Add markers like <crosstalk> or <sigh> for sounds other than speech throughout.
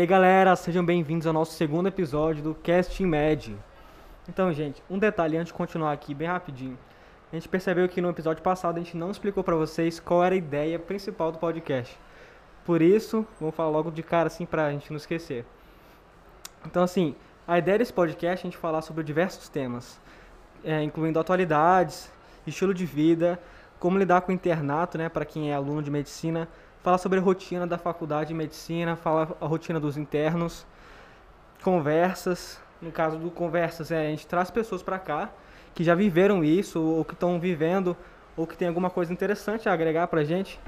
aí galera, sejam bem-vindos ao nosso segundo episódio do Casting Med. Então, gente, um detalhe antes de continuar aqui, bem rapidinho. A gente percebeu que no episódio passado a gente não explicou para vocês qual era a ideia principal do podcast. Por isso, vamos falar logo de cara assim pra gente não esquecer. Então, assim, a ideia desse podcast é a gente falar sobre diversos temas, é, incluindo atualidades, estilo de vida, como lidar com o internato, né, para quem é aluno de medicina, falar sobre a rotina da faculdade de medicina, falar a rotina dos internos, conversas. No caso do conversas, é, a gente traz pessoas para cá que já viveram isso, ou que estão vivendo, ou que tem alguma coisa interessante a agregar para gente,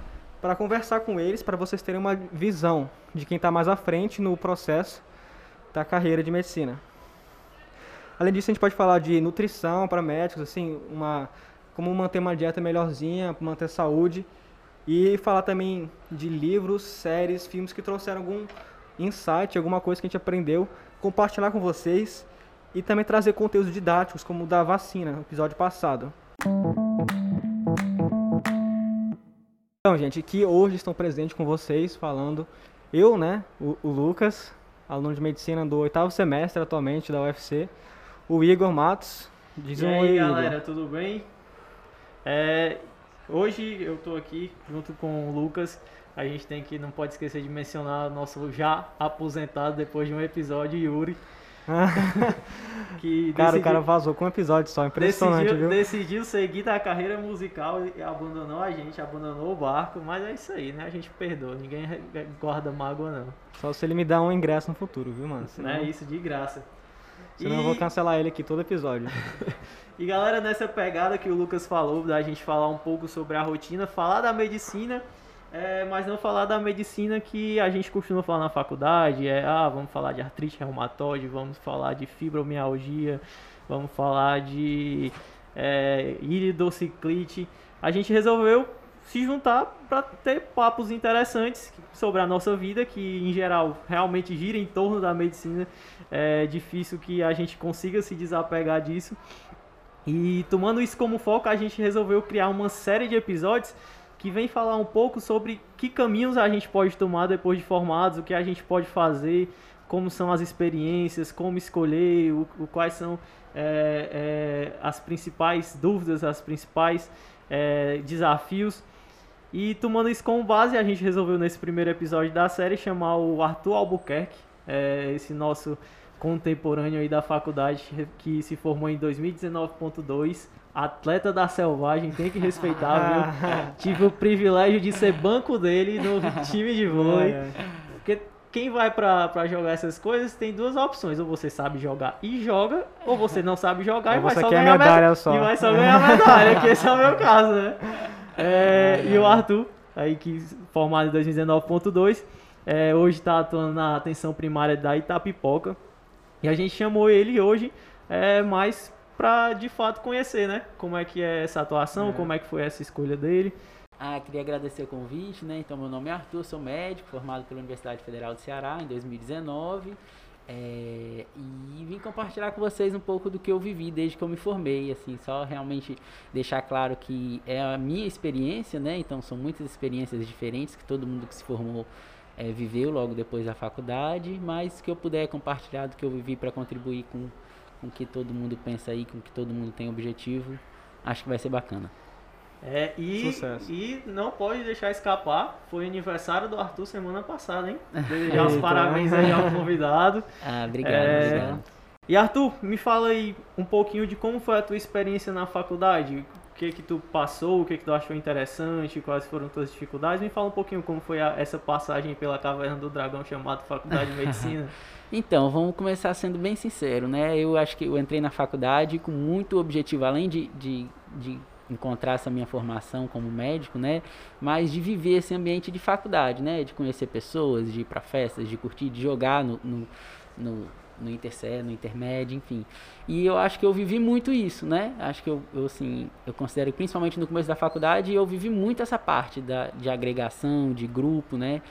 para conversar com eles, para vocês terem uma visão de quem está mais à frente no processo da carreira de medicina. Além disso, a gente pode falar de nutrição para médicos, assim, uma como manter uma dieta melhorzinha, manter saúde e falar também de livros, séries, filmes que trouxeram algum insight, alguma coisa que a gente aprendeu, compartilhar com vocês e também trazer conteúdos didáticos, como o da vacina, no episódio passado. Então, gente, aqui hoje estão presentes com vocês falando eu, né, o, o Lucas, aluno de medicina do oitavo semestre atualmente da UFC, o Igor Matos. Diz e um aí, galera, tudo bem? É, hoje eu estou aqui junto com o Lucas. A gente tem que não pode esquecer de mencionar o nosso já aposentado depois de um episódio, Yuri. <laughs> que cara, decidiu, o cara vazou com um episódio só, impressionante, decidiu, viu? Decidiu seguir da carreira musical e abandonou a gente, abandonou o barco, mas é isso aí, né? A gente perdoa, ninguém guarda mágoa não. Só se ele me dá um ingresso no futuro, viu, mano? Senão, é isso, de graça. Senão e... eu vou cancelar ele aqui todo episódio. <laughs> e galera, nessa pegada que o Lucas falou, da gente falar um pouco sobre a rotina, falar da medicina é, mas não falar da medicina que a gente costuma falar na faculdade, é, ah, vamos falar de artrite reumatoide, vamos falar de fibromialgia, vamos falar de é, iridociclite. A gente resolveu se juntar para ter papos interessantes sobre a nossa vida, que em geral realmente gira em torno da medicina. É difícil que a gente consiga se desapegar disso. E tomando isso como foco, a gente resolveu criar uma série de episódios que vem falar um pouco sobre que caminhos a gente pode tomar depois de formados, o que a gente pode fazer, como são as experiências, como escolher, o, o quais são é, é, as principais dúvidas, as principais é, desafios. E tomando isso como base, a gente resolveu nesse primeiro episódio da série chamar o Arthur Albuquerque, é, esse nosso contemporâneo aí da faculdade que se formou em 2019.2 Atleta da Selvagem, tem que respeitar, viu? <laughs> Tive o privilégio de ser banco dele no <laughs> time de vôlei. Porque quem vai pra, pra jogar essas coisas tem duas opções. Ou você sabe jogar e joga, ou você não sabe jogar e vai só ganhar medalha. Só. E vai só ganhar medalha, que esse é o meu caso, né? É, e o Arthur, aí que formado em 2019.2, é, hoje está atuando na atenção primária da Itapipoca. E a gente chamou ele hoje é, mais para de fato conhecer, né? Como é que é essa atuação, é. como é que foi essa escolha dele. Ah, queria agradecer o convite, né? Então, meu nome é Arthur, sou médico, formado pela Universidade Federal do Ceará em 2019. É, e vim compartilhar com vocês um pouco do que eu vivi desde que eu me formei, assim, só realmente deixar claro que é a minha experiência, né? Então são muitas experiências diferentes que todo mundo que se formou é, viveu logo depois da faculdade, mas que eu puder compartilhar do que eu vivi para contribuir com com que todo mundo pensa aí, com que todo mundo tem objetivo, acho que vai ser bacana. É, e, e não pode deixar escapar, foi aniversário do Arthur semana passada, hein? <laughs> Desejar os parabéns aí ao convidado. <laughs> Ah, obrigado, é... obrigado. E Arthur, me fala aí um pouquinho de como foi a tua experiência na faculdade. Que que tu passou, o que que tu achou interessante, quais foram tuas dificuldades. Me fala um pouquinho como foi a, essa passagem pela Caverna do Dragão chamada Faculdade de Medicina. <laughs> Então, vamos começar sendo bem sincero, né? Eu acho que eu entrei na faculdade com muito objetivo, além de, de, de encontrar essa minha formação como médico, né? Mas de viver esse ambiente de faculdade, né? De conhecer pessoas, de ir para festas, de curtir, de jogar no, no, no, no intersério, no intermédio, enfim. E eu acho que eu vivi muito isso, né? Acho que eu, eu assim, eu considero principalmente no começo da faculdade, eu vivi muito essa parte da, de agregação, de grupo, né?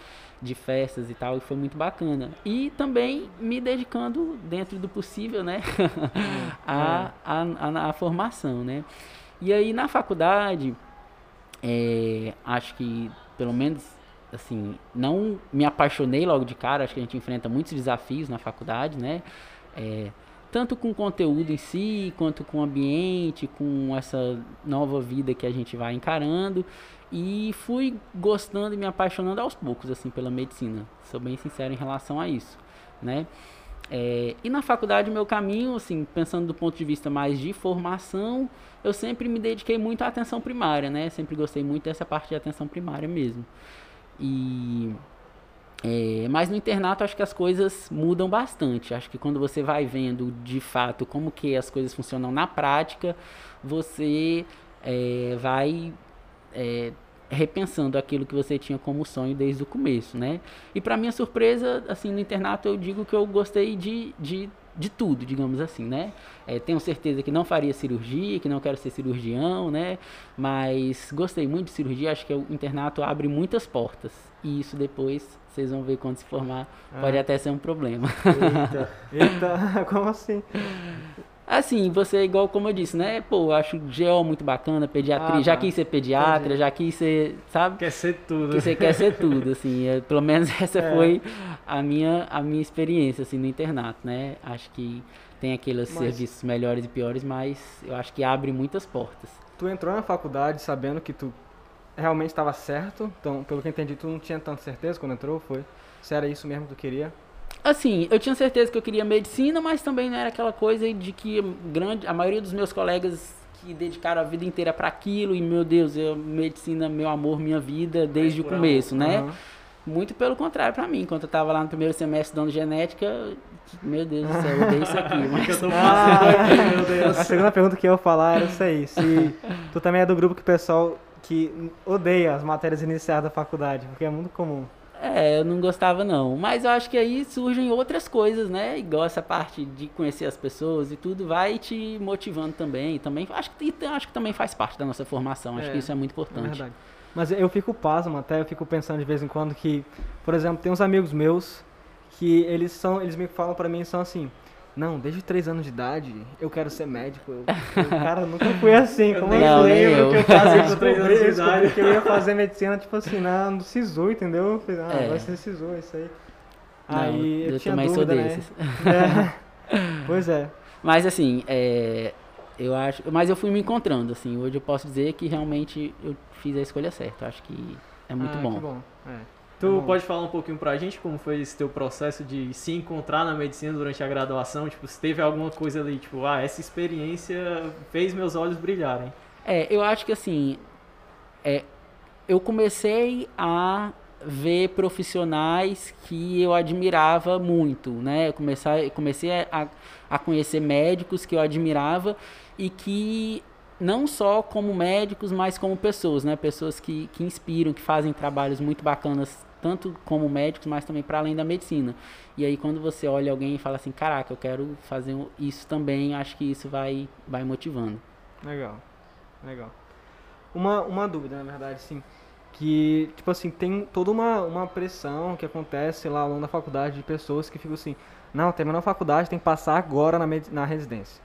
de festas e tal, e foi muito bacana. E também me dedicando, dentro do possível, né, <laughs> a, a, a, a, formação, né. E aí na faculdade, é, acho que pelo menos assim, não me apaixonei logo de cara, acho que a gente enfrenta muitos desafios na faculdade, né? É, tanto com o conteúdo em si, quanto com o ambiente, com essa nova vida que a gente vai encarando. E fui gostando e me apaixonando aos poucos, assim, pela medicina. Sou bem sincero em relação a isso, né? É, e na faculdade, meu caminho, assim, pensando do ponto de vista mais de formação, eu sempre me dediquei muito à atenção primária, né? Sempre gostei muito dessa parte de atenção primária mesmo. E é, mas no internato acho que as coisas mudam bastante. Acho que quando você vai vendo de fato como que as coisas funcionam na prática, você é, vai é, repensando aquilo que você tinha como sonho desde o começo, né? E para minha surpresa, assim, no internato eu digo que eu gostei de, de de tudo, digamos assim, né? É, tenho certeza que não faria cirurgia, que não quero ser cirurgião, né? Mas gostei muito de cirurgia, acho que o internato abre muitas portas. E isso depois, vocês vão ver quando se formar, ah. pode até ser um problema. Eita, eita, <laughs> como assim? Assim, você, é igual como eu disse, né? Pô, eu acho GO muito bacana, pediatria. Ah, já tá. quis ser pediatra, Entendi. já quis ser, sabe? Quer ser tudo. Que você quer ser tudo, <laughs> assim. É, pelo menos <laughs> essa é. foi a minha, a minha experiência, assim, no internato, né? Acho que tem aqueles mas... serviços melhores e piores, mas eu acho que abre muitas portas. Tu entrou na faculdade sabendo que tu realmente estava certo? Então, pelo que eu entendi, tu não tinha tanta certeza quando entrou, foi? Se era isso mesmo que tu queria? Assim, eu tinha certeza que eu queria medicina, mas também não era aquela coisa de que grande, a maioria dos meus colegas que dedicaram a vida inteira para aquilo e meu Deus, eu medicina, meu amor, minha vida desde o começo, né? Uhum. Muito pelo contrário para mim, quando eu tava lá no primeiro semestre dando genética, meu Deus do céu, eu odeio isso aqui. <laughs> Mas... eu tô ah, meu <laughs> Deus. A segunda pergunta que eu ia falar era isso aí, se <laughs> tu também é do grupo que o pessoal que odeia as matérias iniciais da faculdade, porque é muito comum. É, eu não gostava não. Mas eu acho que aí surgem outras coisas, né? Igual essa parte de conhecer as pessoas e tudo vai te motivando também. Também acho que acho que também faz parte da nossa formação. Acho é, que isso é muito importante. É verdade. Mas eu fico pasmo até, eu fico pensando de vez em quando que, por exemplo, tem uns amigos meus que eles são, eles me falam para mim são assim: não, desde 3 anos de idade eu quero ser médico. Eu, eu <laughs> cara, nunca fui assim. Como não, eu lembro que eu fazia com <laughs> 3 anos de idade. que eu ia fazer <laughs> medicina, tipo assim, na, no SISU, entendeu? Eu falei, ah, é. vai ser SISU, isso aí. Não, aí eu, eu tinha também dúvida, sou né? desses. Né? É. Pois é. Mas assim, é, eu acho. Mas eu fui me encontrando, assim. Hoje eu posso dizer que realmente eu fiz a escolha certa. Eu acho que é muito ah, bom. bom. É. Tu pode falar um pouquinho pra gente como foi esse teu processo de se encontrar na medicina durante a graduação? Tipo, se teve alguma coisa ali, tipo, ah, essa experiência fez meus olhos brilharem. É, eu acho que assim, é, eu comecei a ver profissionais que eu admirava muito, né? Eu comecei, comecei a, a conhecer médicos que eu admirava e que não só como médicos, mas como pessoas, né? Pessoas que, que inspiram, que fazem trabalhos muito bacanas tanto como médicos, mas também para além da medicina. E aí quando você olha alguém e fala assim, caraca, eu quero fazer isso também, acho que isso vai, vai motivando. Legal, legal. Uma, uma dúvida, na verdade, sim, que, tipo assim, tem toda uma, uma pressão que acontece lá ao longo da faculdade de pessoas que ficam assim, não, terminou a faculdade, tem que passar agora na, na residência.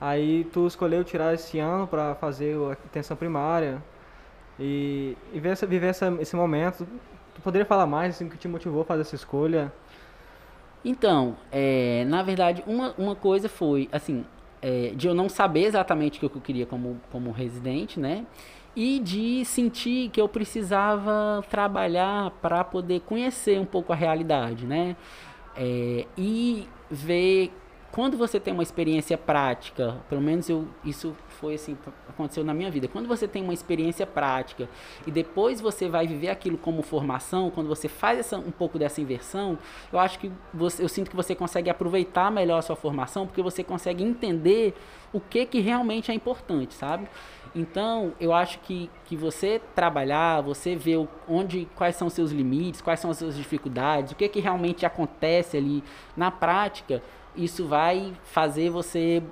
Aí tu escolheu tirar esse ano para fazer a atenção primária e, e ver essa, viver essa, esse momento. Tu poderia falar mais, assim, o que te motivou a fazer essa escolha? Então, é, na verdade, uma, uma coisa foi, assim, é, de eu não saber exatamente o que eu queria como, como residente, né? E de sentir que eu precisava trabalhar para poder conhecer um pouco a realidade, né? É, e ver quando você tem uma experiência prática, pelo menos eu, isso foi assim, aconteceu na minha vida. Quando você tem uma experiência prática e depois você vai viver aquilo como formação, quando você faz essa, um pouco dessa inversão, eu acho que você, eu sinto que você consegue aproveitar melhor a sua formação, porque você consegue entender o que que realmente é importante, sabe? Então, eu acho que, que você trabalhar, você ver onde, quais são os seus limites, quais são as suas dificuldades, o que que realmente acontece ali na prática, isso vai fazer você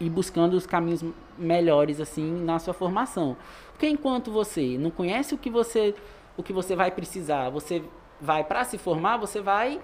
ir buscando os caminhos melhores assim na sua formação. Porque enquanto você não conhece o que você o que você vai precisar, você vai para se formar, você vai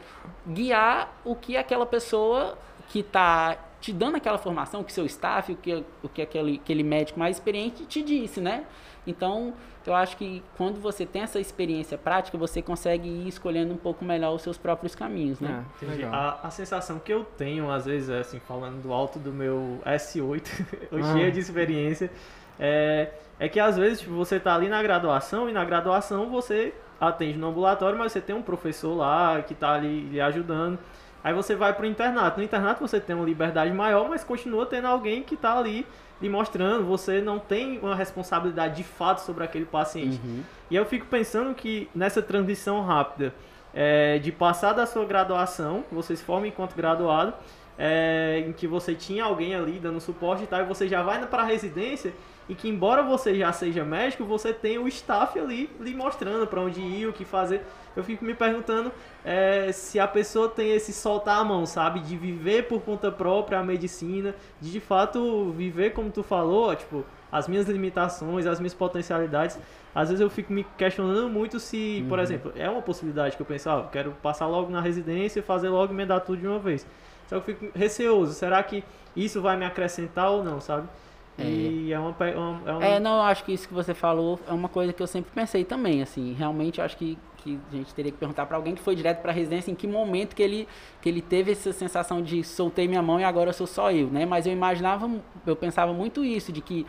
guiar o que aquela pessoa que está te dando aquela formação que seu staff, o que, o que aquele, aquele médico mais experiente te disse, né? Então, eu acho que quando você tem essa experiência prática, você consegue ir escolhendo um pouco melhor os seus próprios caminhos, né? É. A, a sensação que eu tenho, às vezes, é assim, falando do alto do meu S8, <laughs> eu Ah. cheio de experiência, é, é que às vezes tipo, você tá ali na graduação e na graduação você atende no ambulatório, mas você tem um professor lá que tá ali lhe ajudando. Aí você vai pro internato. No internato você tem uma liberdade maior, mas continua tendo alguém que tá ali lhe mostrando. Você não tem uma responsabilidade de fato sobre aquele paciente. Uhum. E eu fico pensando que nessa transição rápida é, de passar da sua graduação, você se forma enquanto graduado, é, em que você tinha alguém ali dando suporte e tal, e você já vai para a residência e que embora você já seja médico, você tem o staff ali lhe mostrando para onde ir, o que fazer. Eu fico me perguntando é, se a pessoa tem esse soltar a mão, sabe? De viver por conta própria a medicina, de de fato viver como tu falou, tipo, as minhas limitações, as minhas potencialidades. Às vezes eu fico me questionando muito se, por exemplo, é uma possibilidade que eu penso, ah, quero passar logo na residência e fazer logo emendar tudo de uma vez. Só que eu fico receoso, será que isso vai me acrescentar ou não, sabe? E é uma. pe- uma- é uma- É, não, eu acho que isso que você falou é uma coisa que eu sempre pensei também, assim, realmente eu acho que, que a gente teria que perguntar para alguém que foi direto para residência em que momento que ele, que ele teve essa sensação de soltei minha mão e agora sou só eu, né? Mas eu imaginava, eu pensava muito isso, de que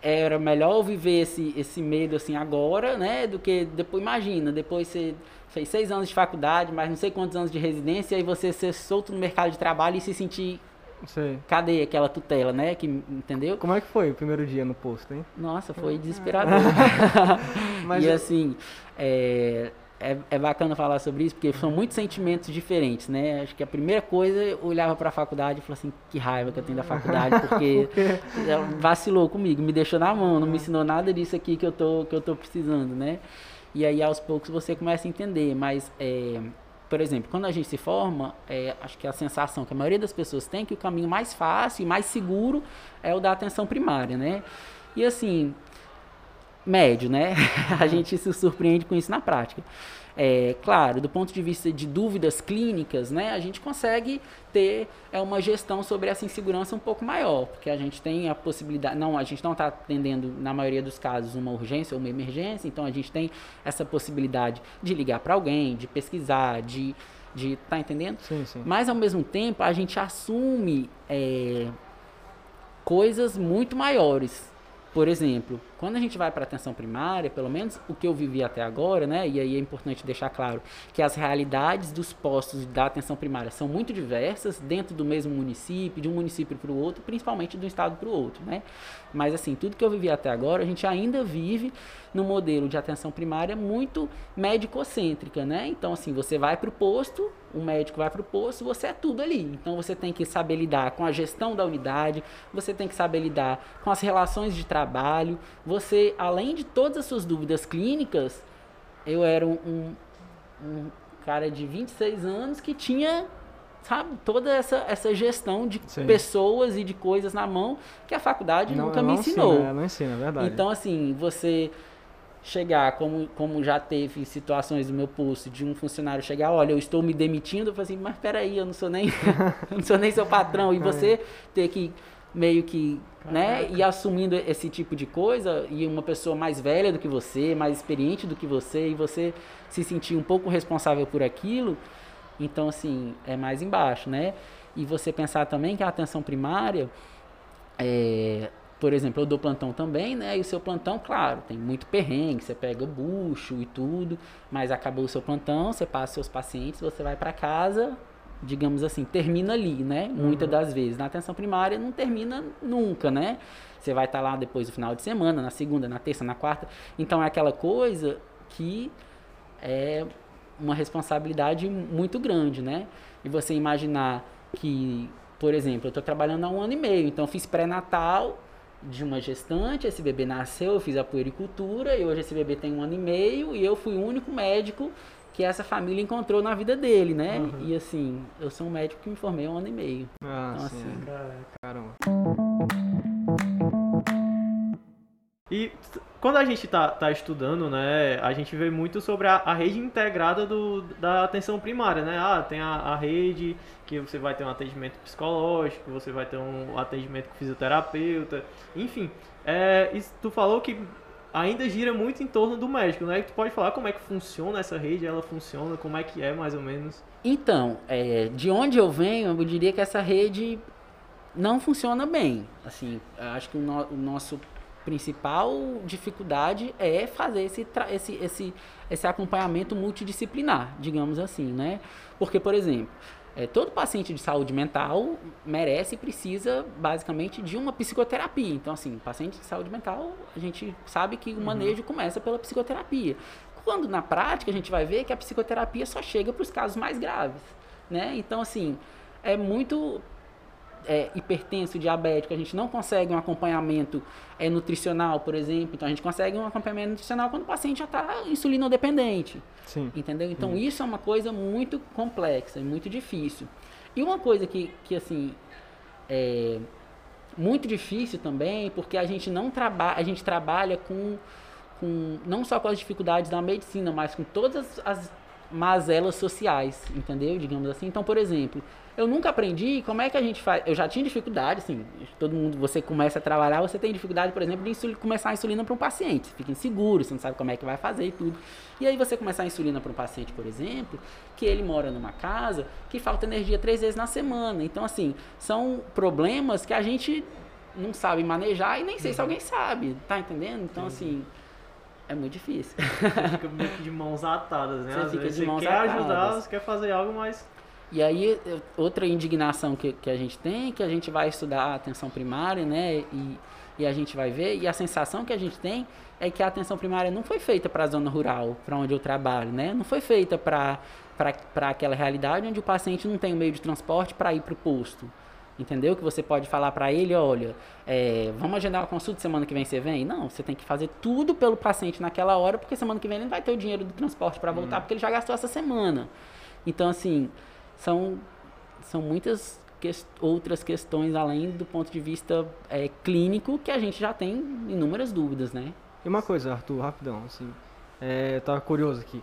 era melhor eu viver esse, esse medo assim agora, né? Do que depois, imagina, depois você fez seis anos de faculdade, mais não sei quantos anos de residência, e você ser solto no mercado de trabalho e se sentir, Sei. cadê aquela tutela, né? Que, entendeu? Como é que foi o primeiro dia no posto, hein? Nossa, foi desesperador. <laughs> Mas e eu- assim, é, é, é bacana falar sobre isso, porque são muitos sentimentos diferentes, né? Acho que a primeira coisa, eu olhava pra faculdade e falava assim, que raiva que eu tenho da faculdade, <laughs> porque ela vacilou comigo, me deixou na mão, não me ensinou nada disso aqui que eu tô, que eu tô precisando, né? E aí, aos poucos, você começa a entender, mas... é, por exemplo, quando a gente se forma, é, acho que a sensação que a maioria das pessoas tem é que o caminho mais fácil e mais seguro é o da atenção primária, né? E assim, médio, né? <laughs> A gente se surpreende com isso na prática. É, claro, do ponto de vista de dúvidas clínicas, né, a gente consegue ter é, uma gestão sobre essa insegurança um pouco maior, porque a gente tem a possibilidade, não, a gente não está atendendo, na maioria dos casos, uma urgência ou uma emergência, então a gente tem essa possibilidade de ligar para alguém, de pesquisar, de, de, tá entendendo? Sim, sim. Mas ao mesmo tempo a gente assume é, coisas muito maiores. Por exemplo, quando a gente vai para atenção primária, pelo menos o que eu vivi até agora, né? E aí é importante deixar claro que as realidades dos postos da atenção primária são muito diversas dentro do mesmo município, de um município para o outro, principalmente um estado para o outro, né? Mas assim, tudo que eu vivi até agora, a gente ainda vive no modelo de atenção primária muito médico-cêntrica, né? Então, assim, você vai para o posto, o médico vai para o posto, você é tudo ali. Então, você tem que saber lidar com a gestão da unidade, você tem que saber lidar com as relações de trabalho. Você, além de todas as suas dúvidas clínicas, eu era um, um, um cara de 26 anos que tinha, sabe, toda essa, essa gestão de Sim. pessoas e de coisas na mão que a faculdade nunca me não ensinou. Ensina, é, não ensina, é verdade. Então, assim, você chegar, como, como já teve situações do meu posto, de um funcionário chegar, olha, eu estou me demitindo, eu falei assim, mas peraí, eu não sou nem, <laughs> eu não sou nem seu patrão, e você ter que meio que, né, ir assumindo esse tipo de coisa, e uma pessoa mais velha do que você, mais experiente do que você, e você se sentir um pouco responsável por aquilo, então, assim, é mais embaixo, né? E você pensar também que a atenção primária, é, por exemplo, eu dou plantão também, né? E o seu plantão, claro, tem muito perrengue, você pega bucho e tudo, mas acabou o seu plantão, você passa seus pacientes, você vai para casa, digamos assim, termina ali, né? Muitas das vezes. Na atenção primária não termina nunca, né? Você vai estar lá depois do final de semana, na segunda, na terça, na quarta. Então é aquela coisa que é uma responsabilidade muito grande, né? E você imaginar que, por exemplo, eu estou trabalhando há um ano e meio, então fiz pré-natal de uma gestante, esse bebê nasceu, eu fiz a puericultura e hoje esse bebê tem um ano e meio e eu fui o único médico que essa família encontrou na vida dele, né? E assim, eu sou um médico que me formei há um ano e meio. Ah, Então, sim, assim, é. caramba. E quando a gente está tá estudando, né, a gente vê muito sobre a, a, rede integrada do, da atenção primária, né? Ah, tem a, a, rede que você vai ter um atendimento psicológico, você vai ter um atendimento com fisioterapeuta, enfim. É, tu falou que ainda gira muito em torno do médico, né? Tu pode falar como é que funciona essa rede, ela funciona, como é que é mais ou menos? Então, é, de onde eu venho, eu diria que essa rede não funciona bem. Assim, acho que o, no, o nosso principal dificuldade é fazer esse, esse, esse, esse acompanhamento multidisciplinar, digamos assim, né? Porque, por exemplo, é, todo paciente de saúde mental merece e precisa, basicamente, de uma psicoterapia. Então, assim, paciente de saúde mental, a gente sabe que o uhum. manejo uhum. começa pela psicoterapia. Quando, na prática, a gente vai ver que a psicoterapia só chega para os casos mais graves, né? Então, assim, é muito é, hipertenso, diabético, a gente não consegue um acompanhamento é, nutricional, por exemplo. Então a gente consegue um acompanhamento nutricional quando o paciente já está insulinodependente. Sim. Entendeu? Então Sim. isso é uma coisa muito complexa, muito difícil. E uma coisa que, que assim, é muito difícil também, porque a gente não trabalha, a gente trabalha com, com não só com as dificuldades da medicina, mas com todas as mazelas sociais, entendeu? Digamos assim. Então, por exemplo, eu nunca aprendi como é que a gente faz. Eu já tinha dificuldade, assim, todo mundo, você começa a trabalhar, você tem dificuldade, por exemplo, de começar a insulina para um paciente. Você fica inseguro, você não sabe como é que vai fazer e tudo. E aí você começar a insulina para um paciente, por exemplo, que ele mora numa casa que falta energia três vezes na semana. Então, assim, são problemas que a gente não sabe manejar e nem sei se uhum. alguém sabe, tá entendendo? Então, assim é muito difícil. Você fica meio que de mãos atadas, né? Você Às fica de mãos você quer atadas. ajudar, você quer fazer algo, mas. E aí, outra indignação que, que a gente tem, que a gente vai estudar a atenção primária, né? E, e a gente vai ver, e a sensação que a gente tem é que a atenção primária não foi feita para a zona rural, para onde eu trabalho, né? Não foi feita para aquela realidade onde o paciente não tem o meio de transporte para ir para o posto. Entendeu? Que você pode falar para ele, olha, é, vamos agendar uma consulta semana que vem você vem? Não, você tem que fazer tudo pelo paciente naquela hora, porque semana que vem ele não vai ter o dinheiro do transporte para voltar, hum. porque ele já gastou essa semana. Então, assim, são, são muitas que, outras questões além do ponto de vista é, clínico que a gente já tem inúmeras dúvidas, né? E uma coisa, Arthur, rapidão, assim, é, eu tava curioso aqui.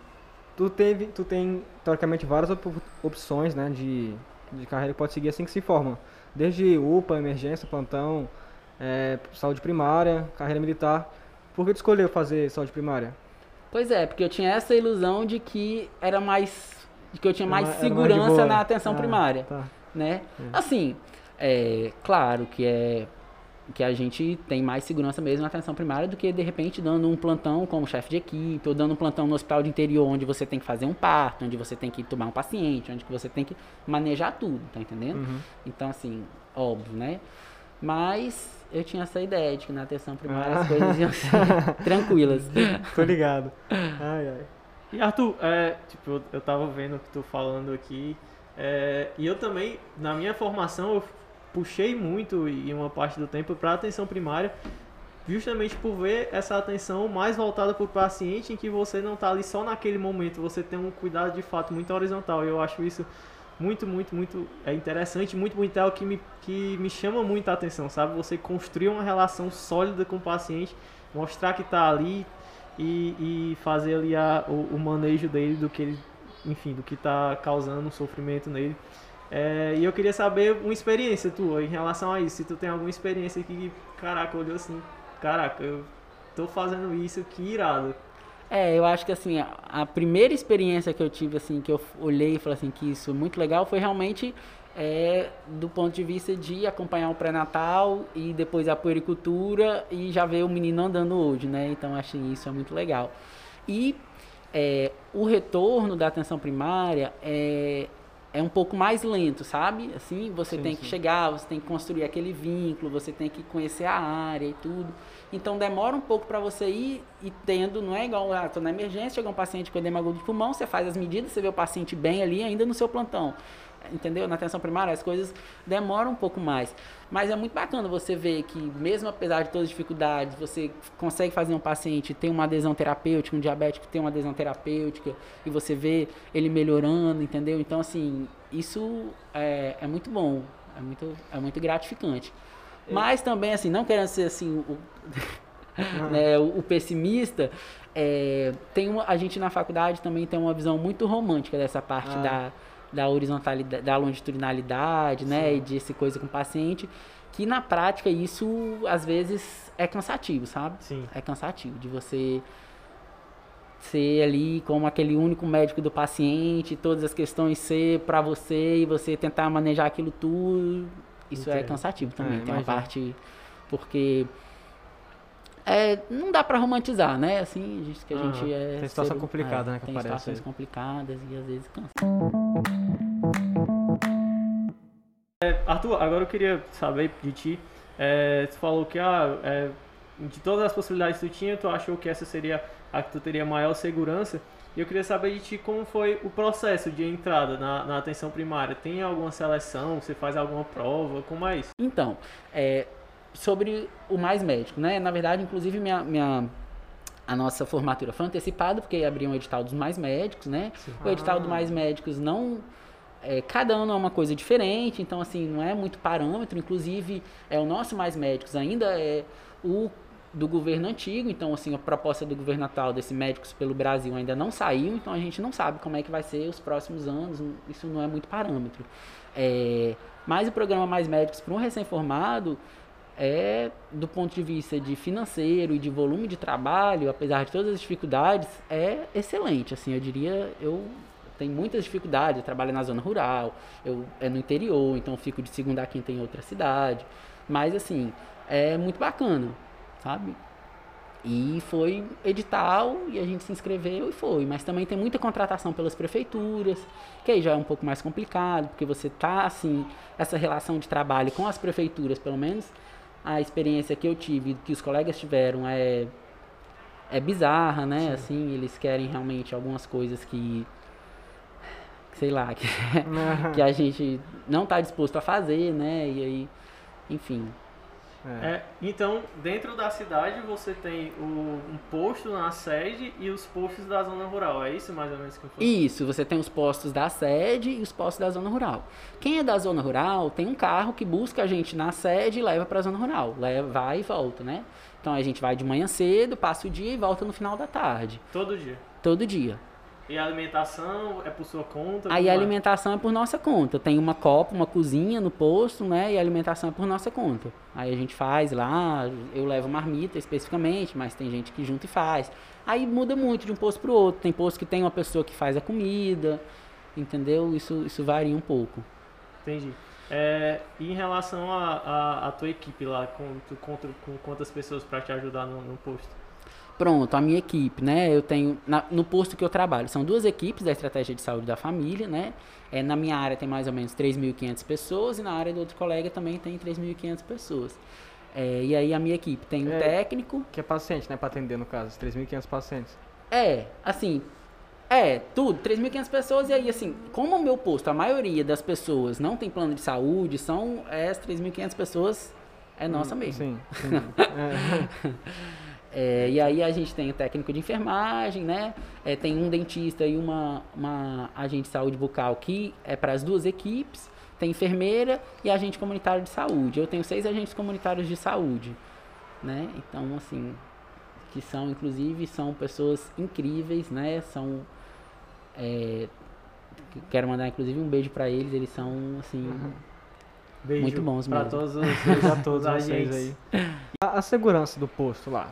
Tu, teve, tu tem, teoricamente, várias op opções, né, de, de carreira que pode seguir assim que se forma desde UPA, emergência, plantão, é, saúde primária, carreira militar. Por que tu escolheu fazer saúde primária? Pois é, porque eu tinha essa ilusão de que era mais. de que eu tinha mais segurança mais na atenção ah, primária. Tá. Né? É. Assim, é, claro que é que a gente tem mais segurança mesmo na atenção primária do que de repente dando um plantão como chefe de equipe ou dando um plantão no hospital de interior onde você tem que fazer um parto, onde você tem que tomar um paciente, onde você tem que manejar tudo, tá entendendo? Uhum. Então assim, óbvio, né? Mas eu tinha essa ideia de que na atenção primária ah. as coisas iam ser <laughs> tranquilas. Tô ligado. Ai, ai. E Arthur, é, tipo, eu tava vendo o que tu falando aqui, é, e eu também, na minha formação, eu puxei muito em uma parte do tempo para atenção primária, justamente por ver essa atenção mais voltada para o paciente, em que você não está ali só naquele momento, você tem um cuidado de fato muito horizontal. E eu acho isso muito, muito, muito é interessante, muito bonito, é o que me, que me chama muito a atenção, sabe? Você construir uma relação sólida com o paciente, mostrar que está ali e, e fazer ali a, o, o manejo dele do que ele, enfim, do que está causando um sofrimento nele. É, e eu queria saber uma experiência tua em relação a isso. Se tu tem alguma experiência que, caraca, olhou assim, caraca, eu tô fazendo isso, que irado. É, eu acho que assim, a, a primeira experiência que eu tive, assim, que eu olhei e falei assim, que isso é muito legal, foi realmente é, do ponto de vista de acompanhar o pré-natal e depois a puericultura e já ver o menino andando hoje, né? Então achei isso é muito legal. E é, o retorno da atenção primária é, é um pouco mais lento, sabe? Assim, você sim, tem que sim. chegar, você tem que construir aquele vínculo, você tem que conhecer a área e tudo. Então demora um pouco para você ir e tendo, não é igual, ah, tô na emergência, chega um paciente com edema agudo de pulmão, você faz as medidas, você vê o paciente bem ali ainda no seu plantão entendeu? Na atenção primária as coisas demoram um pouco mais. Mas é muito bacana você ver que, mesmo apesar de todas as dificuldades, você consegue fazer um paciente ter uma adesão terapêutica, um diabético ter uma adesão terapêutica, e você vê ele melhorando, entendeu? Então, assim, isso é, é muito bom, é muito, é muito gratificante. É. Mas também, assim, não querendo ser assim. O... <laughs> né? O, o pessimista é, tem uma, a gente na faculdade também tem uma visão muito romântica dessa parte Ah. da, da horizontalidade, da longitudinalidade, né? Sim. E desse coisa com o paciente, que na prática isso às vezes é cansativo, sabe? Sim. É cansativo de você ser ali como aquele único médico do paciente, todas as questões ser para você e você tentar manejar aquilo tudo. Isso é Entendo. cansativo também. É, tem uma imagino. parte porque é, não dá para romantizar, né? Assim, diz que a gente é Tem situação ser- complicada, é, né, que Tem aparece situações aí. complicadas e às vezes cansa. Arthur, agora eu queria saber de ti. É, tu falou que ah, é, de todas as possibilidades que tu tinha, tu achou que essa seria a que tu teria maior segurança. E eu queria saber de ti como foi o processo de entrada na, na atenção primária. Tem alguma seleção? Você faz alguma prova? Como é isso? Então, é, sobre o Mais Médico, né? Na verdade, inclusive, minha, minha, a nossa formatura foi antecipada, porque abriu um edital dos Mais Médicos, né? O edital dos. Mais Médicos não... é, cada ano é uma coisa diferente, então, assim, não é muito parâmetro. Inclusive, é, o nosso Mais Médicos ainda é o do governo antigo, então, assim, a proposta do governo atual desse Médicos pelo Brasil ainda não saiu, então a gente não sabe como é que vai ser os próximos anos, isso não é muito parâmetro. É, mas o programa Mais Médicos para um recém-formado é, do ponto de vista de financeiro e de volume de trabalho, apesar de todas as dificuldades, é excelente. Assim, eu diria, eu tenho muitas dificuldades. Eu trabalho na zona rural, eu é no interior, então fico de segunda a quinta em outra cidade. Mas assim, é muito bacana, sabe? E foi edital e a gente se inscreveu e foi. Mas também tem muita contratação pelas prefeituras, que aí já é um pouco mais complicado, porque você tá assim, essa relação de trabalho com as prefeituras, pelo menos a experiência que eu tive, que os colegas tiveram é é bizarra, né? Assim, eles querem realmente algumas coisas que sei lá, que, <laughs> que a gente não está disposto a fazer, né? E aí, enfim, É. É, então, dentro da cidade você tem o, um posto na sede e os postos da zona rural. É isso mais ou menos que eu falei? Isso, você tem os postos da sede e os postos da zona rural. Quem é da zona rural tem um carro que busca a gente na sede e leva para a zona rural. Leva, vai e volta, né? Então a gente vai de manhã cedo, passa o dia e volta no final da tarde. Todo dia. Todo dia. E a alimentação é por sua conta? Aí a é? alimentação é por nossa conta. Tem uma copa, uma cozinha no posto, né? E a alimentação é por nossa conta. Aí a gente faz lá, eu levo marmita especificamente, mas tem gente que junta e faz. Aí muda muito de um posto para o outro. Tem posto que tem uma pessoa que faz a comida, entendeu? Isso, isso varia um pouco. Entendi. É, e em relação à tua equipe lá, com, tu conta com quantas pessoas para te ajudar no, no posto? Pronto, a minha equipe, né? Eu tenho na- no posto que eu trabalho, são duas equipes da estratégia de saúde da família, né? É, na minha área tem mais ou menos 3.500 pessoas e na área do outro colega também tem 3.500 pessoas. É, e aí a minha equipe tem um É. técnico, Que é paciente, né? Pra atender, no caso. 3.500 pacientes. é, assim, é, tudo, 3.500 pessoas e aí assim, como o meu posto, a maioria das pessoas não tem plano de saúde, são as 3.500 pessoas é nossa Hum, mesmo. Sim. <laughs> entendi. É. <laughs> É, e aí a gente tem o técnico de enfermagem, né? É, tem um dentista e uma, uma agente de saúde bucal que é para as duas equipes. Tem enfermeira e agente comunitário de saúde. Eu tenho seis agentes comunitários de saúde, né? Então, assim, que são, inclusive, são pessoas incríveis, né? São... é, que- quero mandar, inclusive, um beijo para eles. Eles são, assim... Beijo Muito bons Para todos todos <laughs> os vocês aí. A, a segurança do posto lá.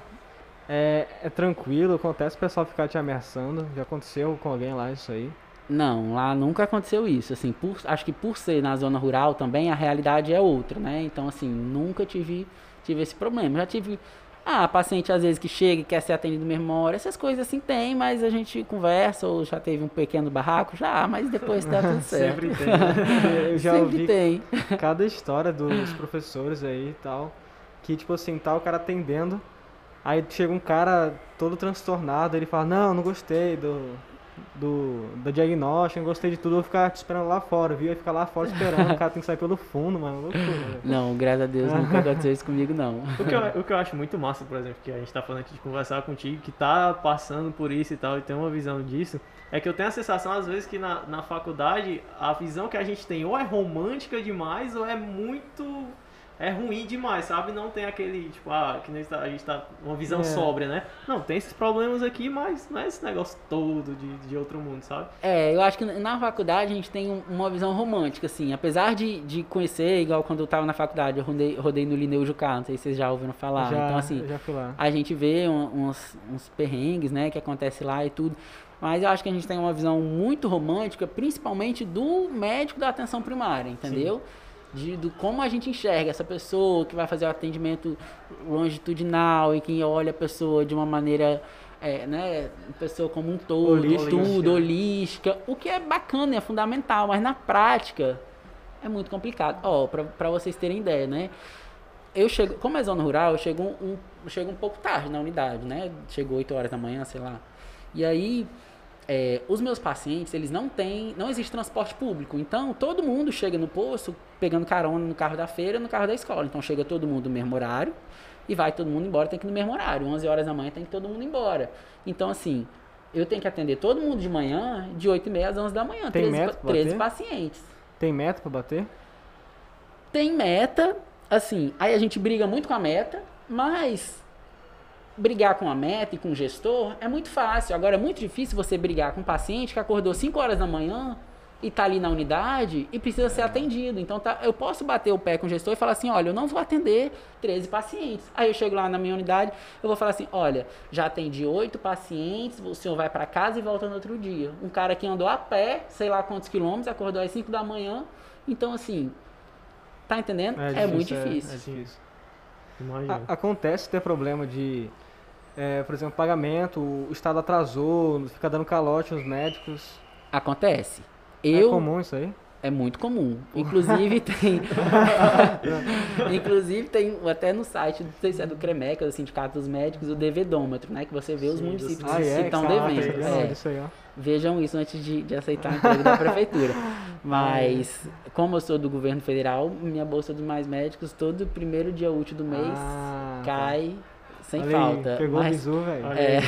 É, é tranquilo, acontece o pessoal ficar te ameaçando. Já aconteceu com alguém lá isso aí? Não, lá nunca aconteceu isso. Assim, por- acho que por ser na zona rural também a realidade é outra, né? Então, assim, nunca tive, tive esse problema. Já tive, ah, paciente às vezes que chega e quer ser atendido mesmo hora, essas coisas assim tem, mas a gente conversa ou já teve um pequeno barraco, já, mas depois dá tudo <laughs> certo. Sempre tem. né? <laughs> Eu já Sempre ouvi tem. cada história dos professores aí e tal. Que, tipo assim, tá o cara atendendo. Aí chega um cara todo transtornado, ele fala, não, não gostei do, do, do diagnóstico, não gostei de tudo, eu vou ficar te esperando lá fora, viu? Aí fica lá fora esperando, o cara tem que sair pelo fundo, mano, loucura. velho. Não, graças a Deus nunca aconteceu isso comigo, não. O que, eu, o que eu acho muito massa, por exemplo, que a gente tá falando aqui de conversar contigo, que tá passando por isso e tal, e tem uma visão disso, é que eu tenho a sensação, às vezes, que na, na faculdade, a visão que a gente tem ou é romântica demais, ou é muito é ruim demais, sabe? Não tem aquele, tipo, ah, que nem a gente tá uma visão É. sóbria, né? Não, tem esses problemas aqui, mas não é esse negócio todo de, de outro mundo, sabe? É, eu acho que na faculdade a gente tem um- uma visão romântica, assim. Apesar de, de conhecer, igual quando eu tava na faculdade, eu rodei, rodei no Lineu Jucá, não sei se vocês já ouviram falar. já, então, assim, já fui lá. a gente vê um- uns, uns perrengues, né, que acontece lá e tudo. Mas eu acho que a gente tem uma visão muito romântica, principalmente do médico da atenção primária, entendeu? De, do como a gente enxerga essa pessoa que vai fazer o atendimento longitudinal e que olha a pessoa de uma maneira, é, né, pessoa como um todo, Holística. tudo, holística, o que é bacana e é fundamental, mas na prática é muito complicado. Ó, pra, pra vocês terem ideia, né? eu chego, como é zona rural, eu chego um, um- chego um pouco tarde na unidade, né? Chego 8 horas da manhã, sei lá. E aí, é, os meus pacientes, eles não têm, não existe transporte público. Então, todo mundo chega no posto pegando carona no carro da feira, no carro da escola. Então, chega todo mundo no mesmo horário e vai todo mundo embora, tem que ir no mesmo horário. 11 horas da manhã tem que todo mundo embora. Então, assim, eu tenho que atender todo mundo de manhã, de 8 e meia às 11 da manhã. Tem 13, meta pra 13 bater? pacientes Tem meta pra bater? tem meta, assim, aí a gente briga muito com a meta, mas brigar com a meta e com o gestor é muito fácil. Agora é muito difícil você brigar com um paciente que acordou 5 horas da manhã e tá ali na unidade e precisa ser atendido. Então tá, eu posso bater o pé com o gestor e falar assim, olha, eu não vou atender 13 pacientes. Aí eu chego lá na minha unidade, eu vou falar assim, olha, já atendi 8 pacientes, o senhor vai para casa e volta no outro dia. Um cara que andou a pé, sei lá quantos quilômetros, acordou às 5 da manhã. Então assim, tá entendendo? É, muito difícil. É, difícil. Imagina. A- acontece ter problema de, é, por exemplo, pagamento, o Estado atrasou, fica dando calote nos médicos. Acontece. É Eu comum isso aí? é muito comum. <laughs> <laughs> Inclusive tem Inclusive tem até no site, não sei se é do CREMEC, do Sindicato dos Médicos, o devedômetro, né, que você vê os Sim, municípios do que Ah, é? estão devendo. É. disso aí, ó. Vejam isso antes de, de aceitar o emprego da <laughs> prefeitura. Mas, como eu sou do governo federal, minha bolsa dos mais médicos, todo primeiro dia útil do mês Ah, tá. Sem Olha aí, falta. Pegou o Mas, bizu, velho. É,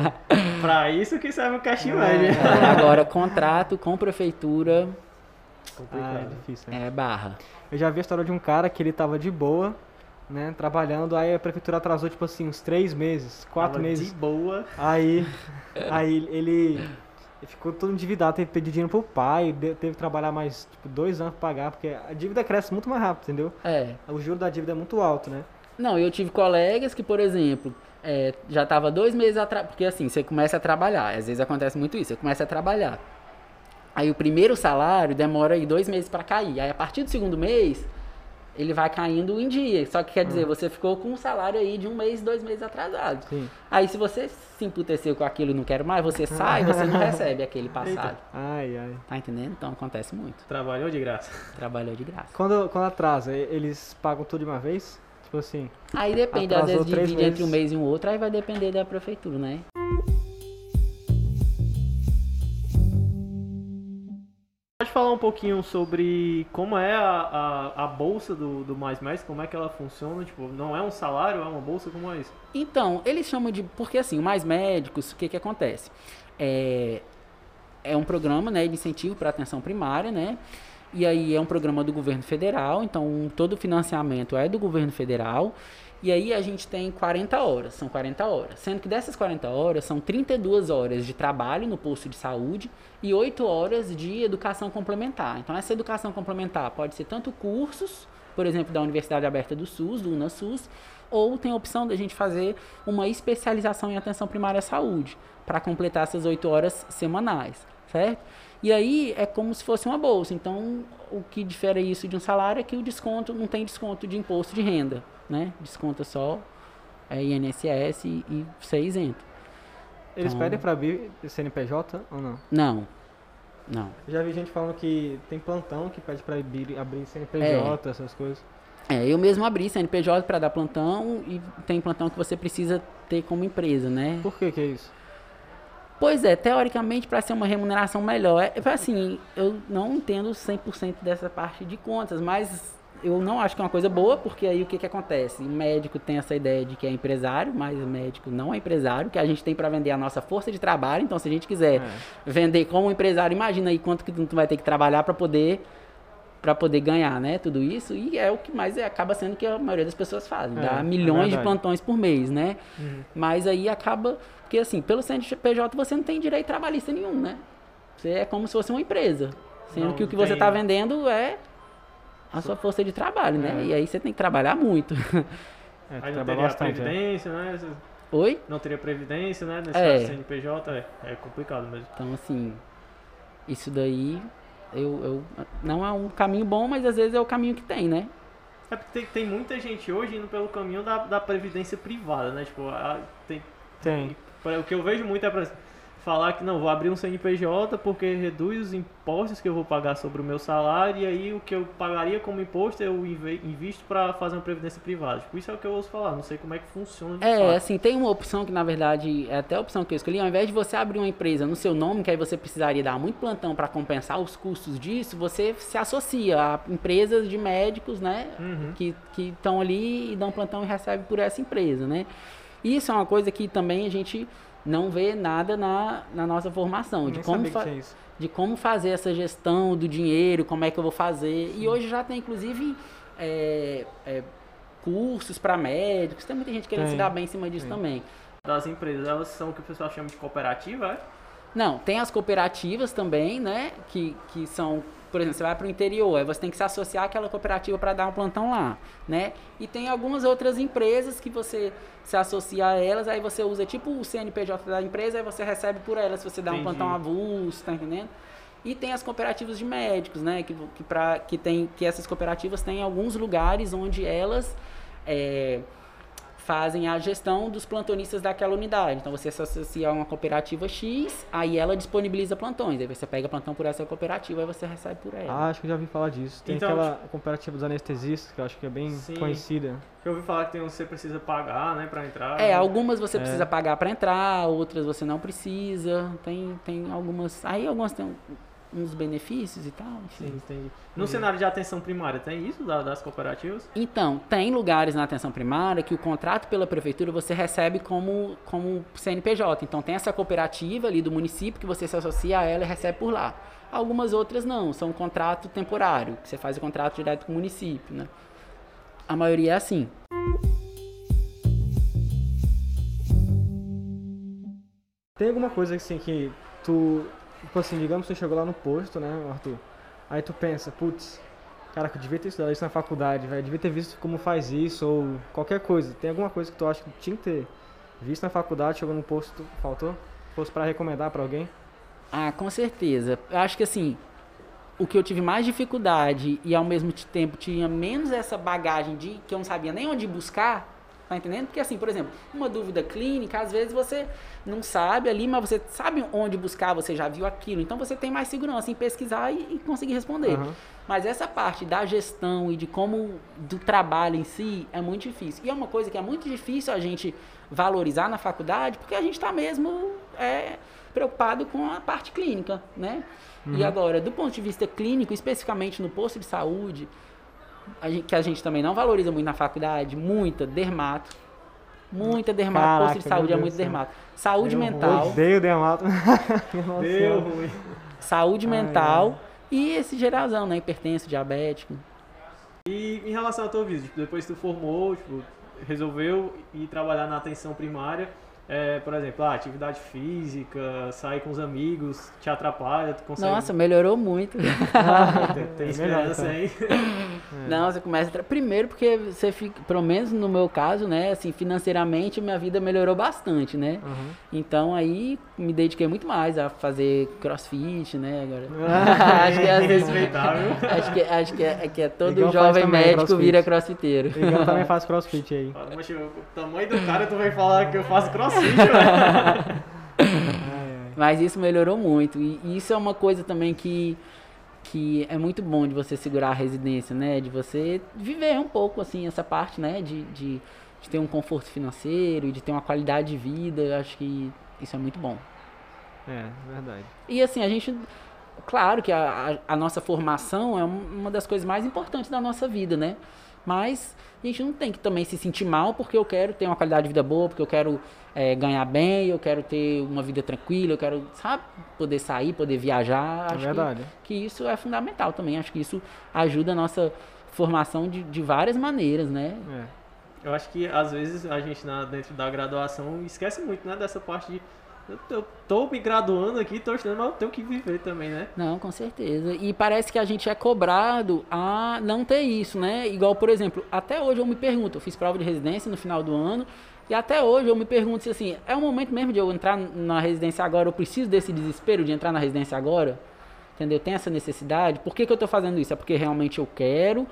<laughs> Pra isso que serve o cash É. é, agora, contrato com prefeitura Ah, é difícil, né? é barra. Eu já vi a história de um cara que ele tava de boa, né, trabalhando, aí a prefeitura atrasou, tipo assim, uns três meses, quatro Tava meses. De boa. Aí, <laughs> aí ele, ele ficou todo endividado, teve que pedir dinheiro pro pai, de- teve que trabalhar mais, tipo, dois anos pra pagar, porque a dívida cresce muito mais rápido, entendeu? É. O juro da dívida é muito alto, né? Não, eu tive colegas que, por exemplo, é, já tava dois meses atrás. Porque assim, você começa a trabalhar. Às vezes acontece muito isso. Você começa a trabalhar. Aí o primeiro salário demora aí dois meses para cair. Aí a partir do segundo mês, ele vai caindo em dia. Só que quer dizer, você ficou com um salário aí de um mês, dois meses atrasado. Sim. Aí se você se emputeceu com aquilo e não quero mais, você sai, você não <laughs> recebe aquele passado. Ai, ai. Tá entendendo? Então acontece muito. Trabalhou de graça. Trabalhou de graça. Quando, quando atrasa, eles pagam tudo de uma vez? Tipo assim, Aí depende, às vezes divide entre um meses. mês e um outro, aí vai depender da prefeitura, né? Pode falar um pouquinho sobre como é a, a, a bolsa do, do Mais Mais, como é que ela funciona? Tipo, não é um salário, é uma bolsa, como é isso? Então, eles chamam de. Porque assim, o Mais Médicos, o que, que acontece? É, é um programa né, de incentivo para atenção primária, né? E aí é um programa do governo federal, então todo o financiamento é do governo federal. E aí a gente tem 40 horas, são 40 horas. Sendo que dessas 40 horas, são 32 horas de trabalho no posto de saúde e 8 horas de educação complementar. Então essa educação complementar pode ser tanto cursos, por exemplo, da Universidade Aberta do SUS, do UNASUS, ou tem a opção da gente fazer uma especialização em atenção primária à saúde, para completar essas 8 horas semanais, certo? E aí é como se fosse uma bolsa. Então, o que difere isso de um salário é que o desconto não tem desconto de imposto de renda, né? Desconta só é, INSS e, e ser isento. eles Então- pedem pra abrir CNPJ ou não? Não, não. Já vi gente falando que tem plantão que pede pra abrir, abrir CNPJ, essas coisas. É, eu mesmo abri CNPJ para dar plantão e tem plantão que você precisa ter como empresa, né? Por que que é isso? Pois é, teoricamente para ser uma remuneração melhor. É, é assim, eu não entendo 100% dessa parte de contas, mas eu não acho que é uma coisa boa, porque aí o que que acontece? O médico tem essa ideia de que é empresário, mas o médico não é empresário, que a gente tem para vender a nossa força de trabalho, então se a gente quiser É. vender como empresário, imagina aí quanto que tu vai ter que trabalhar para poder para poder ganhar, né, tudo isso, e é o que mais é, acaba sendo que a maioria das pessoas fazem, É, dá é milhões de verdade. plantões por mês, né? Uhum. Mas aí acaba, porque assim, pelo CNPJ você não tem direito trabalhista nenhum, né? Você é como se fosse uma empresa, sendo Não que o que tem- você está vendendo é a sua força de trabalho, né? É. E aí você tem que trabalhar muito. <laughs> É, Aí não teria bastante, é. previdência, né? Oi? Não teria previdência, né? Nesse É. caso CNPJ, é, é complicado mesmo. Então, assim, isso daí eu, eu não é um caminho bom, mas às vezes é o caminho que tem, né? É porque tem, tem muita gente hoje indo pelo caminho da, da previdência privada, né? Tipo, a- tem, Tem. O que eu vejo muito é pra falar que não, vou abrir um CNPJ porque reduz os impostos que eu vou pagar sobre o meu salário e aí o que eu pagaria como imposto eu invisto para fazer uma previdência privada. Tipo, isso é o que eu ouço falar, não sei como é que funciona de É, fato. assim, tem uma opção que na verdade é até a opção que eu escolhi, ao invés de você abrir uma empresa no seu nome, que aí você precisaria dar muito plantão para compensar os custos disso, você se associa a empresas de médicos, né? Uhum. que que estão ali e dão plantão e recebe por essa empresa, né? Isso é uma coisa que também a gente não vê nada na, na nossa formação, de como, de como fazer essa gestão do dinheiro, como é que eu vou fazer. E hoje já tem, inclusive, é, é, cursos para médicos, tem muita gente querendo Tem, se dar bem em cima disso tem. também. Das empresas, elas são o que o pessoal chama de cooperativa, é? Não, tem as cooperativas também, né? Que, que são, por exemplo, você vai para o interior, aí você tem que se associar àquela cooperativa para dar um plantão lá, né? E tem algumas outras empresas que você se associa a elas, aí você usa tipo o CNPJ da empresa, aí você recebe por elas, se você dá um Entendi. plantão avulso, tá entendendo? E tem as cooperativas de médicos, né? Que, que, pra, que, tem, que essas cooperativas têm alguns lugares onde elas é, fazem a gestão dos plantonistas daquela unidade. Então você se associa a uma cooperativa X, aí ela disponibiliza plantões. Aí você pega plantão por essa cooperativa e você recebe por ela. Ah, acho que eu já ouvi falar disso. Tem Então, aquela cooperativa dos anestesistas, que eu acho que é bem Sim. conhecida. Eu ouvi falar que tem um que você precisa pagar, né, pra entrar. É, algumas você É. precisa pagar para entrar, outras você não precisa. Tem, tem algumas. Aí algumas têm um- uns benefícios e tal. enfim. Sim, entendi. No cenário de atenção primária, tem isso da- das cooperativas? Então, tem lugares na atenção primária que o contrato pela prefeitura você recebe como, como CNPJ. Então, tem essa cooperativa ali do município que você se associa a ela e recebe por lá. Algumas outras não, são um contrato temporário, que você faz o contrato direto com o município, né? A maioria é assim. Tem alguma coisa assim que tu. Tipo assim, digamos que você chegou lá no posto, né, Arthur? Aí tu pensa, putz, caraca, eu devia ter estudado isso na faculdade, velho. Devia ter visto como faz isso, ou qualquer coisa. Tem alguma coisa que tu acha que tinha que ter visto na faculdade, chegou no posto, faltou? Fosse pra recomendar pra alguém? Ah, com certeza. Eu acho que assim, o que eu tive mais dificuldade e ao mesmo tempo tinha menos essa bagagem de que eu não sabia nem onde buscar, tá entendendo? Porque assim, por exemplo, uma dúvida clínica, às vezes você não sabe ali, mas você sabe onde buscar, você já viu aquilo, então você tem mais segurança em pesquisar e, e conseguir responder. Aham. Mas essa parte da gestão e de como do trabalho em si é muito difícil. E é uma coisa que é muito difícil a gente valorizar na faculdade, porque a gente está mesmo é, preocupado com a parte clínica, né? E agora, do ponto de vista clínico, especificamente no posto de saúde, a gente- que a gente também não valoriza muito na faculdade, muita dermato. Muita dermato, Caraca, posto de saúde é muito dermato. Saúde Eu mental, Odeio dermato. <laughs> Deu ruim. saúde Ai, mental e esse geralzão, né? Hipertenso, diabético. E em relação ao teu vídeo, tipo, depois que tu formou, tipo, resolveu ir trabalhar na atenção primária, é, por exemplo, ah, atividade física, sair com os amigos, te atrapalha, tu consegue... Nossa, melhorou muito. <laughs> tem, tem É melhor, esperança então. <laughs> aí. Não, você começa. tra- Primeiro porque você fica, pelo menos no meu caso, né, assim, financeiramente minha vida melhorou bastante, né? Aham. Então aí me dediquei muito mais a fazer crossfit, né? Agora. Ah, <laughs> acho que às vezes. Respeitável. <laughs> Acho que, acho que, é, é que é todo jovem médico crossfit. vira crossfiteiro. Igão também <laughs> faz crossfit aí. Mas, o tamanho do cara, tu vai falar que eu faço crossfit, velho. Mas isso melhorou muito. E isso é uma coisa também que, que é muito bom de você segurar a residência, né? De você viver um pouco, assim, essa parte, né? De, de, de ter um conforto financeiro e de ter uma qualidade de vida. Eu acho que isso é muito bom. É, verdade. E assim, a gente. Claro que a, a, a nossa formação é um- uma das coisas mais importantes da nossa vida, né? Mas a gente não tem que também se sentir mal porque eu quero ter uma qualidade de vida boa, porque eu quero é, ganhar bem, eu quero ter uma vida tranquila, eu quero, sabe, poder sair, poder viajar. É Acho verdade. Que, que isso é fundamental também. Acho que isso ajuda a nossa formação de, de várias maneiras, né? É. Eu acho que às vezes a gente na, dentro da graduação esquece muito, né, dessa parte de eu tô, tô me graduando aqui, tô estudando, mas eu tenho que viver também, né? Não, com certeza. E parece que a gente é cobrado a não ter isso, né? Igual, por exemplo, até hoje eu me pergunto, eu fiz prova de residência no final do ano, e até hoje eu me pergunto se assim, é o momento mesmo de eu entrar na residência agora, eu preciso desse desespero de entrar na residência agora? Entendeu? Tem essa necessidade? Por que, que eu tô fazendo isso? É porque realmente eu quero?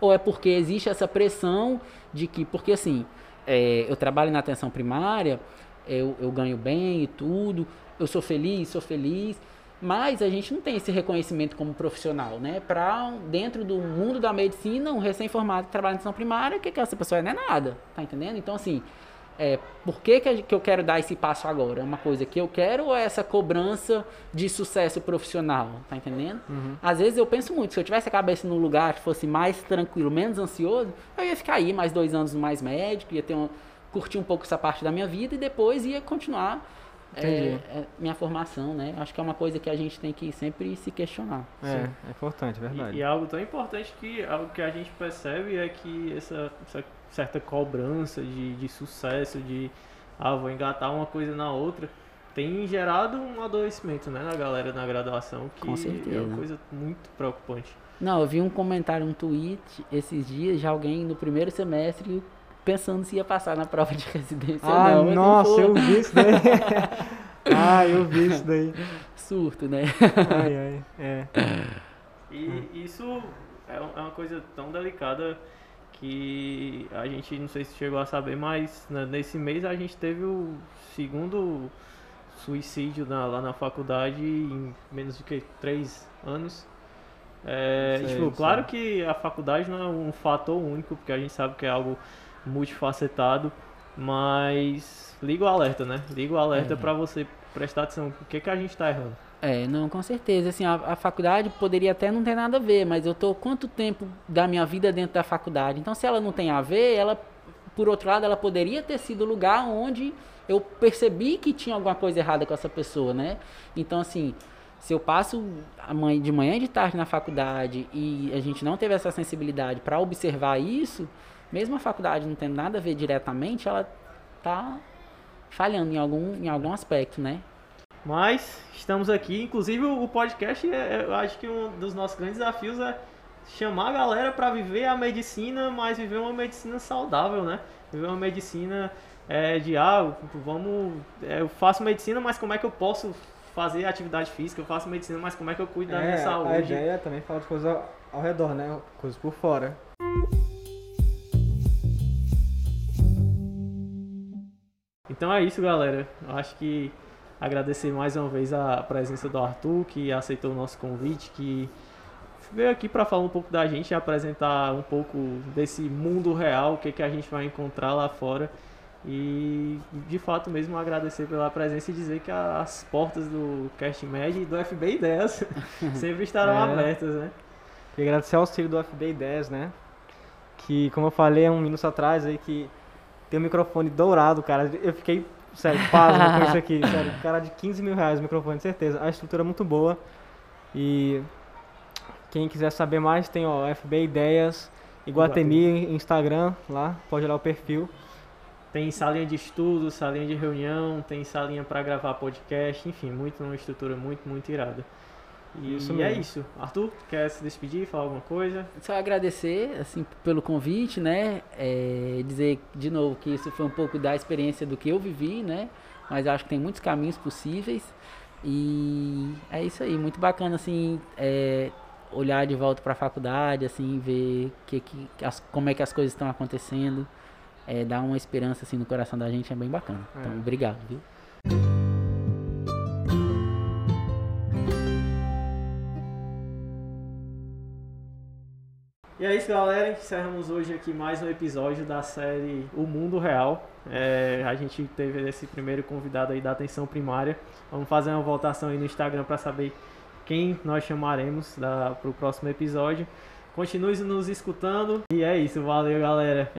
Ou é porque existe essa pressão de que, porque assim, é, eu trabalho na atenção primária, eu, eu ganho bem e tudo, eu sou feliz, sou feliz, mas a gente não tem esse reconhecimento como profissional, né? Para dentro do mundo da medicina, um recém-formado que trabalha na atenção primária, o que, que essa pessoa é? Não é nada, tá entendendo? Então, assim, é, por que, que, eu quero dar esse passo agora? É uma coisa que eu quero ou é essa cobrança de sucesso profissional? Tá entendendo? Às vezes eu penso muito, se eu tivesse a cabeça num lugar que fosse mais tranquilo, menos ansioso, eu ia ficar aí mais dois anos mais médico, ia ter um, curtir um pouco essa parte da minha vida e depois ia continuar é, é, minha formação, né? Acho que é uma coisa que a gente tem que sempre se questionar. É, é importante, é verdade. E, e algo tão importante que algo que a gente percebe é que essa, essa certa cobrança de, de sucesso, de ah, vou engatar uma coisa na outra, tem gerado um adoecimento né, na galera na graduação, que Com é certeza. uma coisa muito preocupante. Não, eu vi um comentário, um tweet esses dias de alguém no primeiro semestre pensando se ia passar na prova de residência ou Ah, mas não nossa, eu vi isso daí. <laughs> ah, eu vi isso daí. Surto, né? Ai, ai. É. E isso é é uma coisa tão delicada que a gente, não sei se chegou a saber, mas nesse mês a gente teve o segundo suicídio na- lá na faculdade em menos de que três anos. É, Sei, tipo, sei. claro que a faculdade não é um fator único, porque a gente sabe que é algo multifacetado, mas liga o alerta, né? Liga o alerta É. pra você prestar atenção. O que, que a gente tá errando? É, não, com certeza. Assim, a, a faculdade poderia até não ter nada a ver, mas eu tô quanto tempo da minha vida dentro da faculdade? Então, se ela não tem a ver, ela, por outro lado, ela poderia ter sido o lugar onde eu percebi que tinha alguma coisa errada com essa pessoa, né? Então, assim, se eu passo de manhã e de tarde na faculdade e a gente não teve essa sensibilidade para observar isso, mesmo a faculdade não tendo nada a ver diretamente, ela tá falhando em algum, em algum aspecto, né? Mas estamos aqui, inclusive o podcast, é- eu acho que um dos nossos grandes desafios é chamar a galera para viver a medicina, mas viver uma medicina saudável, né? Viver uma medicina é, de ah, vamos, é, eu faço medicina, mas como é que eu posso fazer atividade física? Eu faço medicina, mas como é que eu cuido da minha É, a saúde? ideia é também falar de coisas ao- ao redor, né? Coisas por fora. Então é isso, galera. Eu acho que agradecer mais uma vez a presença do Arthur, que aceitou o nosso convite, que veio aqui para falar um pouco da gente e apresentar um pouco desse mundo real, o que, que a gente vai encontrar lá fora. E de fato mesmo agradecer pela presença e dizer que as portas do Cast Med e do FB Ideias <laughs> sempre estarão É. abertas, né? E agradecer ao auxílio do FB 10, né? Que, como eu falei há um minuto atrás, aí que tem um microfone dourado, cara. Eu fiquei, sério, pasmo com isso <laughs> aqui. Sério, cara de 15 mil reais o microfone, certeza. A estrutura é muito boa. E quem quiser saber mais, tem ó, FB Ideias, Iguatemi, Instagram, lá, pode olhar o perfil. Tem salinha de estudo, salinha de reunião, tem salinha para gravar podcast, enfim, muito uma estrutura muito, muito irada. E Isso é mesmo. isso. Arthur, quer se despedir, falar alguma coisa? Só agradecer assim pelo convite, né? É, dizer de novo que isso foi um pouco da experiência do que eu vivi, né? Mas acho que tem muitos caminhos possíveis e é isso aí, muito bacana assim é, olhar de volta para a faculdade, assim ver que, que as- como é que as coisas estão acontecendo, é, dar uma esperança assim no coração da gente é bem bacana. Então É. obrigado, viu? E é isso, galera. Encerramos hoje aqui mais um episódio da série O Mundo Real. É, a gente teve esse primeiro convidado aí da atenção primária. Vamos fazer uma votação aí no Instagram para saber quem nós chamaremos para o próximo episódio. Continue nos escutando. E é isso, valeu, galera.